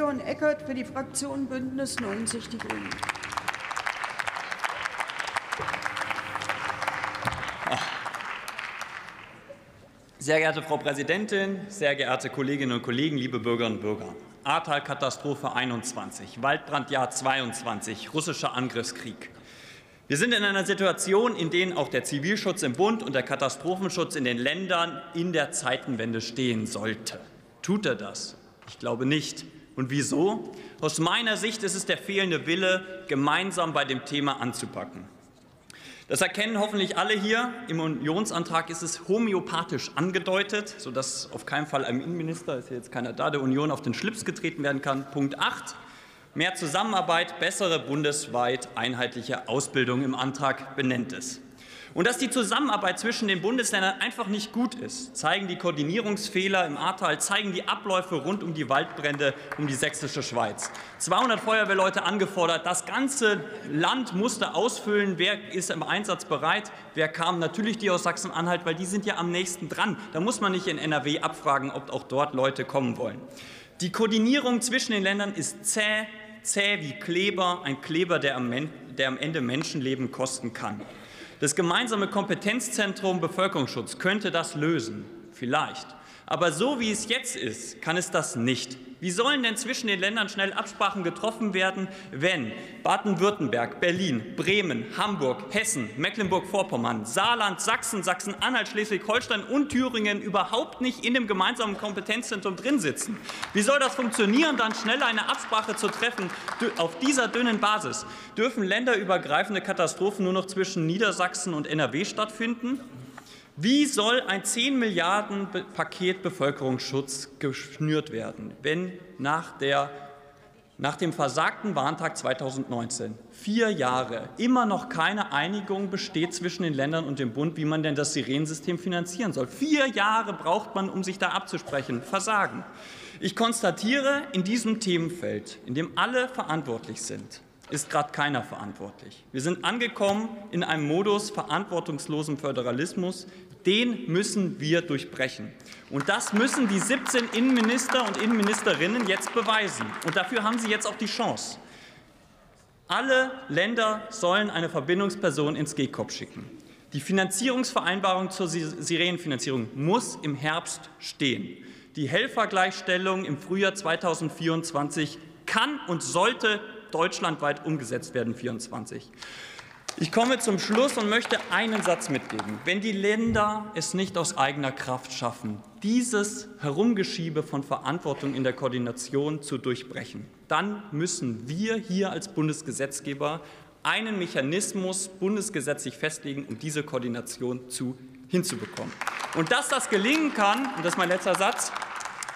Leon Eckert für die Fraktion Bündnis 90 Die Grünen. Sehr geehrte Frau Präsidentin, sehr geehrte Kolleginnen und Kollegen, liebe Bürgerinnen und Bürger! Ahrtal-Katastrophe 21, Waldbrandjahr 22, russischer Angriffskrieg. Wir sind in einer Situation, in der auch der Zivilschutz im Bund und der Katastrophenschutz in den Ländern in der Zeitenwende stehen sollte. Tut er das? Ich glaube nicht. Und wieso? Aus meiner Sicht ist es der fehlende Wille, gemeinsam bei dem Thema anzupacken. Das erkennen hoffentlich alle hier. Im Unionsantrag ist es homöopathisch angedeutet, sodass auf keinen Fall einem Innenminister, ist jetzt keiner da, der Union auf den Schlips getreten werden kann. Punkt 8. Mehr Zusammenarbeit, bessere bundesweit einheitliche Ausbildung im Antrag benennt es. Und dass die Zusammenarbeit zwischen den Bundesländern einfach nicht gut ist, zeigen die Koordinierungsfehler im Ahrtal, zeigen die Abläufe rund um die Waldbrände um die sächsische Schweiz. 200 Feuerwehrleute angefordert, das ganze Land musste ausfüllen, wer ist im Einsatz bereit, wer kam. Natürlich die aus Sachsen-Anhalt, weil die sind ja am nächsten dran. Da muss man nicht in NRW abfragen, ob auch dort Leute kommen wollen. Die Koordinierung zwischen den Ländern ist zäh, zäh wie Kleber, ein Kleber, der am, der am Ende Menschenleben kosten kann. Das gemeinsame Kompetenzzentrum Bevölkerungsschutz könnte das lösen, vielleicht. Aber so wie es jetzt ist, kann es das nicht. Wie sollen denn zwischen den Ländern schnell Absprachen getroffen werden, wenn Baden-Württemberg, Berlin, Bremen, Hamburg, Hessen, Mecklenburg-Vorpommern, Saarland, Sachsen, Sachsen-Anhalt, Schleswig-Holstein und Thüringen überhaupt nicht in dem gemeinsamen Kompetenzzentrum drin sitzen? Wie soll das funktionieren, dann schnell eine Absprache zu treffen auf dieser dünnen Basis? Dürfen länderübergreifende Katastrophen nur noch zwischen Niedersachsen und NRW stattfinden? Wie soll ein 10 Milliarden Paket Bevölkerungsschutz geschnürt werden, wenn nach, der, nach dem versagten Warntag 2019 vier Jahre immer noch keine Einigung besteht zwischen den Ländern und dem Bund, wie man denn das Sirenensystem finanzieren soll? Vier Jahre braucht man, um sich da abzusprechen. Versagen. Ich konstatiere, in diesem Themenfeld, in dem alle verantwortlich sind, ist gerade keiner verantwortlich. Wir sind angekommen in einem Modus verantwortungslosen Föderalismus. Den müssen wir durchbrechen. Und das müssen die 17 Innenminister und Innenministerinnen jetzt beweisen. Und dafür haben sie jetzt auch die Chance. Alle Länder sollen eine Verbindungsperson ins GECOP schicken. Die Finanzierungsvereinbarung zur Sirenenfinanzierung muss im Herbst stehen. Die Helfergleichstellung im Frühjahr 2024 kann und sollte deutschlandweit umgesetzt werden, 24. Ich komme zum Schluss und möchte einen Satz mitgeben. Wenn die Länder es nicht aus eigener Kraft schaffen, dieses Herumgeschiebe von Verantwortung in der Koordination zu durchbrechen, dann müssen wir hier als Bundesgesetzgeber einen Mechanismus bundesgesetzlich festlegen, um diese Koordination zu hinzubekommen. Und dass das gelingen kann, und das ist mein letzter Satz,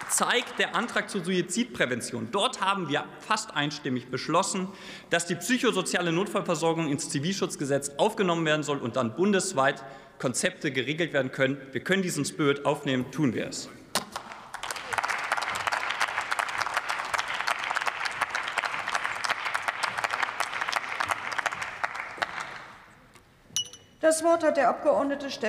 zeigt der Antrag zur Suizidprävention. Dort haben wir fast einstimmig beschlossen, dass die psychosoziale Notfallversorgung ins Zivilschutzgesetz aufgenommen werden soll und dann bundesweit Konzepte geregelt werden können. Wir können diesen Spirit aufnehmen, tun wir es. Das Wort hat der Abgeordnete Stefan